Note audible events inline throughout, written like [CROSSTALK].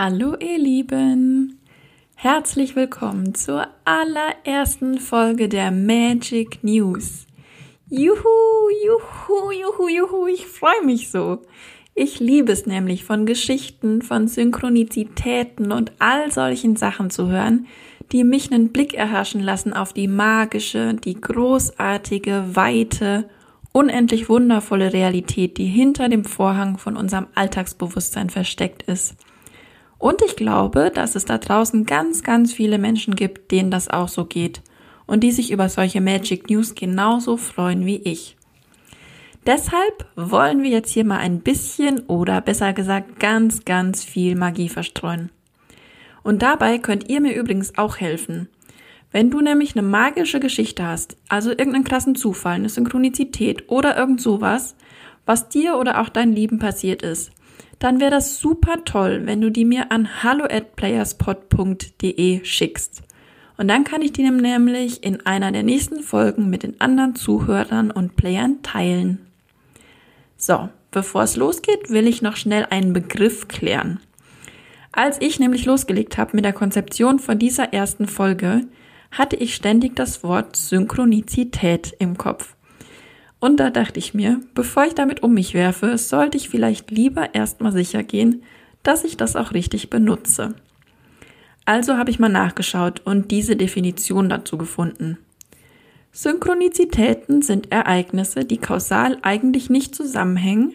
Hallo ihr Lieben! Herzlich willkommen zur allerersten Folge der Magic News. Juhu, juhu, juhu, juhu, ich freue mich so. Ich liebe es nämlich, von Geschichten, von Synchronizitäten und all solchen Sachen zu hören, die mich einen Blick erhaschen lassen auf die magische, die großartige, weite, unendlich wundervolle Realität, die hinter dem Vorhang von unserem Alltagsbewusstsein versteckt ist. Und ich glaube, dass es da draußen ganz, ganz viele Menschen gibt, denen das auch so geht und die sich über solche Magic News genauso freuen wie ich. Deshalb wollen wir jetzt hier mal ein bisschen oder besser gesagt ganz, ganz viel Magie verstreuen. Und dabei könnt ihr mir übrigens auch helfen. Wenn du nämlich eine magische Geschichte hast, also irgendeinen krassen Zufall, eine Synchronizität oder irgend sowas, was dir oder auch deinen Lieben passiert ist, dann wäre das super toll, wenn du die mir an hallo at playerspot.de schickst. Und dann kann ich die nämlich in einer der nächsten Folgen mit den anderen Zuhörern und Playern teilen. So, bevor es losgeht, will ich noch schnell einen Begriff klären. Als ich nämlich losgelegt habe mit der Konzeption von dieser ersten Folge, hatte ich ständig das Wort Synchronizität im Kopf. Und da dachte ich mir, bevor ich damit um mich werfe, sollte ich vielleicht lieber erstmal sicher gehen, dass ich das auch richtig benutze. Also habe ich mal nachgeschaut und diese Definition dazu gefunden. Synchronizitäten sind Ereignisse, die kausal eigentlich nicht zusammenhängen,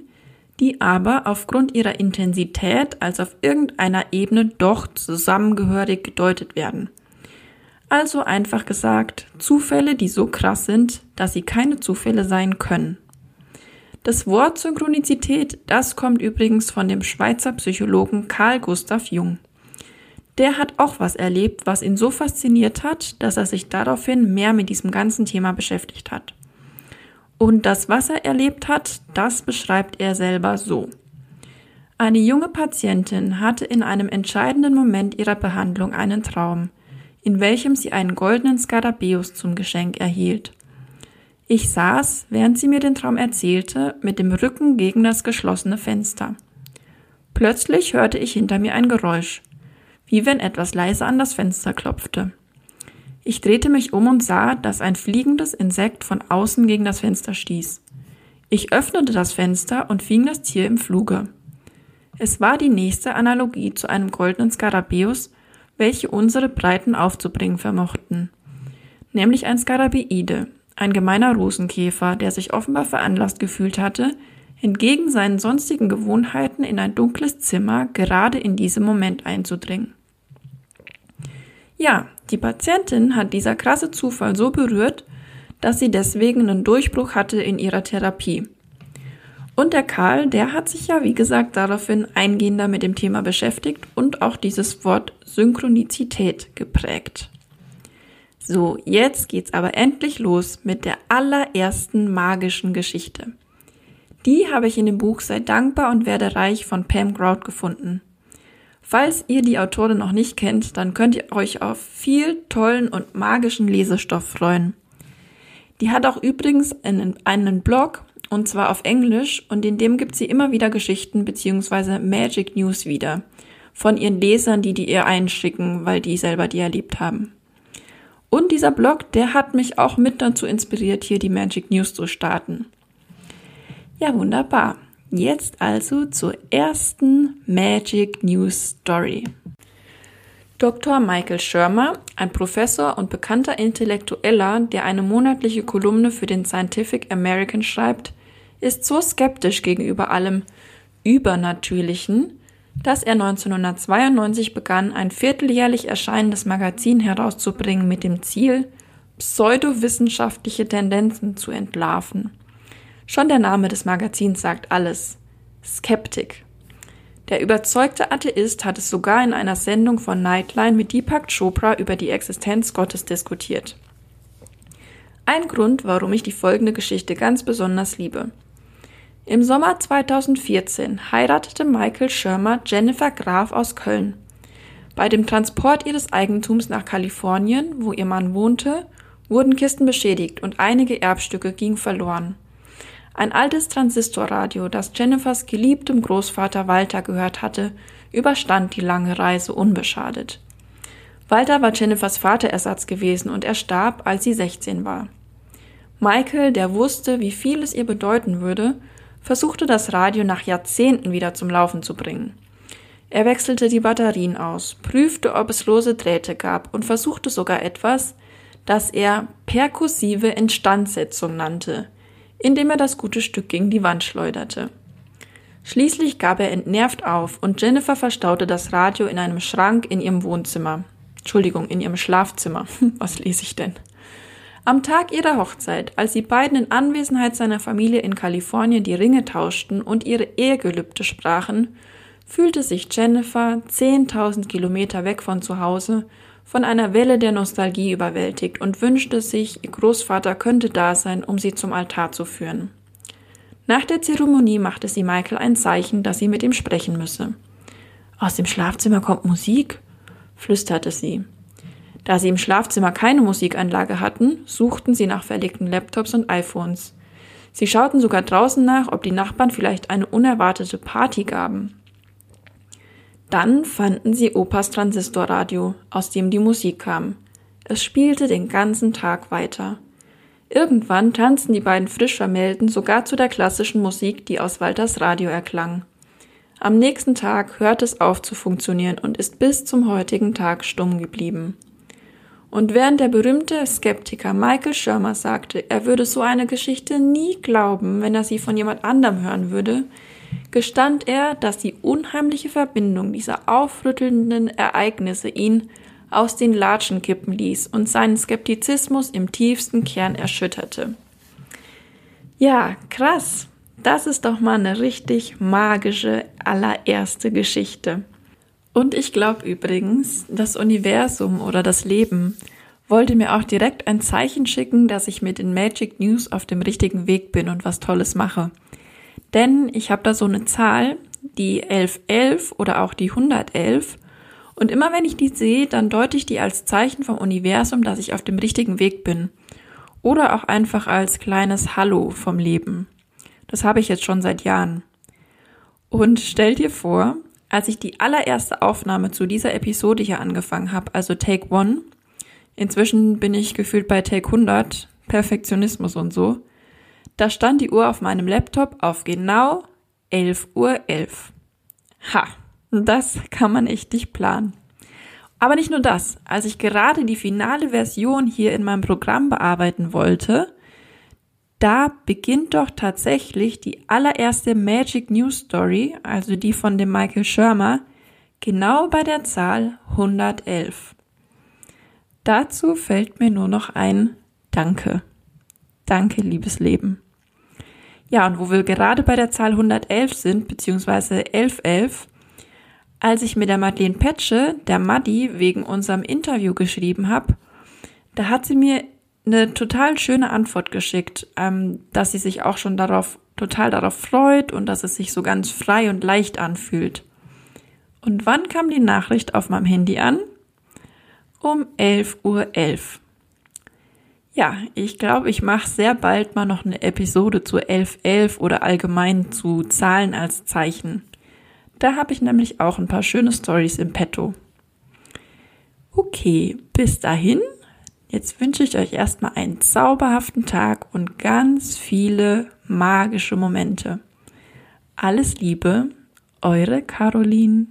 die aber aufgrund ihrer Intensität als auf irgendeiner Ebene doch zusammengehörig gedeutet werden – also einfach gesagt, Zufälle, die so krass sind, dass sie keine Zufälle sein können. Das Wort Synchronizität, das kommt übrigens von dem Schweizer Psychologen Carl Gustav Jung. Der hat auch was erlebt, was ihn so fasziniert hat, dass er sich daraufhin mehr mit diesem ganzen Thema beschäftigt hat. Und das, was er erlebt hat, das beschreibt er selber so. Eine junge Patientin hatte in einem entscheidenden Moment ihrer Behandlung einen Traum – in welchem sie einen goldenen Skarabäus zum Geschenk erhielt. Ich saß, während sie mir den Traum erzählte, mit dem Rücken gegen das geschlossene Fenster. Plötzlich hörte ich hinter mir ein Geräusch, wie wenn etwas leise an das Fenster klopfte. Ich drehte mich um und sah, dass ein fliegendes Insekt von außen gegen das Fenster stieß. Ich öffnete das Fenster und fing das Tier im Fluge. Es war die nächste Analogie zu einem goldenen Skarabäus, welche unsere Breiten aufzubringen vermochten. Nämlich ein Skarabeide, ein gemeiner Rosenkäfer, der sich offenbar veranlasst gefühlt hatte, entgegen seinen sonstigen Gewohnheiten in ein dunkles Zimmer gerade in diesem Moment einzudringen. Ja, die Patientin hat dieser krasse Zufall so berührt, dass sie deswegen einen Durchbruch hatte in ihrer Therapie. Und der Karl, der hat sich ja, wie gesagt, daraufhin eingehender mit dem Thema beschäftigt und auch dieses Wort Synchronizität geprägt. So, jetzt geht's aber endlich los mit der allerersten magischen Geschichte. Die habe ich in dem Buch Sei dankbar und werde reich von Pam Grout gefunden. Falls ihr die Autorin noch nicht kennt, dann könnt ihr euch auf viel tollen und magischen Lesestoff freuen. Die hat auch übrigens einen, einen Blog und zwar auf Englisch und in dem gibt sie immer wieder Geschichten beziehungsweise Magic News wieder von ihren Lesern, die die ihr einschicken, weil die selber die erlebt haben. Und dieser Blog, der hat mich auch mit dazu inspiriert, hier die Magic News zu starten. Ja, wunderbar. Jetzt also zur ersten Magic News Story. Dr. Michael Schirmer, ein Professor und bekannter Intellektueller, der eine monatliche Kolumne für den Scientific American schreibt, ist so skeptisch gegenüber allem Übernatürlichen, dass er 1992 begann, ein vierteljährlich erscheinendes Magazin herauszubringen mit dem Ziel, pseudowissenschaftliche Tendenzen zu entlarven. Schon der Name des Magazins sagt alles. Skeptik. Der überzeugte Atheist hat es sogar in einer Sendung von Nightline mit Deepak Chopra über die Existenz Gottes diskutiert. Ein Grund, warum ich die folgende Geschichte ganz besonders liebe. Im Sommer 2014 heiratete Michael Schirmer Jennifer Graf aus Köln. Bei dem Transport ihres Eigentums nach Kalifornien, wo ihr Mann wohnte, wurden Kisten beschädigt und einige Erbstücke gingen verloren. Ein altes Transistorradio, das Jennifers geliebtem Großvater Walter gehört hatte, überstand die lange Reise unbeschadet. Walter war Jennifers Vaterersatz gewesen und er starb, als sie 16 war. Michael, der wusste, wie viel es ihr bedeuten würde, versuchte das Radio nach Jahrzehnten wieder zum Laufen zu bringen. Er wechselte die Batterien aus, prüfte, ob es lose Drähte gab und versuchte sogar etwas, das er perkussive Instandsetzung nannte, indem er das gute Stück gegen die Wand schleuderte. Schließlich gab er entnervt auf und Jennifer verstaute das Radio in einem Schrank in ihrem Wohnzimmer. Entschuldigung, in ihrem Schlafzimmer. [LAUGHS] Was lese ich denn? Am Tag ihrer Hochzeit, als sie beiden in Anwesenheit seiner Familie in Kalifornien die Ringe tauschten und ihre Ehegelübde sprachen, fühlte sich Jennifer, 10.000 Kilometer weg von zu Hause, von einer Welle der Nostalgie überwältigt und wünschte sich, ihr Großvater könnte da sein, um sie zum Altar zu führen. Nach der Zeremonie machte sie Michael ein Zeichen, dass sie mit ihm sprechen müsse. Aus dem Schlafzimmer kommt Musik, flüsterte sie. Da sie im Schlafzimmer keine Musikanlage hatten, suchten sie nach verlegten Laptops und iPhones. Sie schauten sogar draußen nach, ob die Nachbarn vielleicht eine unerwartete Party gaben. Dann fanden sie Opas Transistorradio, aus dem die Musik kam. Es spielte den ganzen Tag weiter. Irgendwann tanzten die beiden Frischvermählten sogar zu der klassischen Musik, die aus Walters Radio erklang. Am nächsten Tag hörte es auf zu funktionieren und ist bis zum heutigen Tag stumm geblieben. Und während der berühmte Skeptiker Michael Schirmer sagte, er würde so eine Geschichte nie glauben, wenn er sie von jemand anderem hören würde, gestand er, dass die unheimliche Verbindung dieser aufrüttelnden Ereignisse ihn aus den Latschen kippen ließ und seinen Skeptizismus im tiefsten Kern erschütterte. Ja, krass. Das ist doch mal eine richtig magische allererste Geschichte. Und ich glaube übrigens, das Universum oder das Leben wollte mir auch direkt ein Zeichen schicken, dass ich mit den Magic News auf dem richtigen Weg bin und was Tolles mache. Denn ich habe da so eine Zahl, die 1111 oder auch die 111. Und immer wenn ich die sehe, dann deute ich die als Zeichen vom Universum, dass ich auf dem richtigen Weg bin. Oder auch einfach als kleines Hallo vom Leben. Das habe ich jetzt schon seit Jahren. Und stell dir vor, als ich die allererste Aufnahme zu dieser Episode hier angefangen habe, also Take One, inzwischen bin ich gefühlt bei Take 100, Perfektionismus und so, da stand die Uhr auf meinem Laptop auf genau 11.11 Uhr. 11. Ha, das kann man echt nicht planen. Aber nicht nur das. Als ich gerade die finale Version hier in meinem Programm bearbeiten wollte, da beginnt doch tatsächlich die allererste Magic News Story, also die von dem Michael Schirmer, genau bei der Zahl 111. Dazu fällt mir nur noch ein Danke. Danke, liebes Leben. Ja, und wo wir gerade bei der Zahl 111 sind, beziehungsweise 1111, als ich mit der Madeleine Petsche, der Maddi, wegen unserem Interview geschrieben habe, da hat sie mir eine total schöne Antwort geschickt, ähm, dass sie sich auch schon darauf, total darauf freut und dass es sich so ganz frei und leicht anfühlt. Und wann kam die Nachricht auf meinem Handy an? Um 11.11 Uhr. 11. Ja, ich glaube, ich mache sehr bald mal noch eine Episode zu 1111 oder allgemein zu Zahlen als Zeichen. Da habe ich nämlich auch ein paar schöne Stories im Petto. Okay, bis dahin. Jetzt wünsche ich euch erstmal einen zauberhaften Tag und ganz viele magische Momente. Alles Liebe, eure Caroline.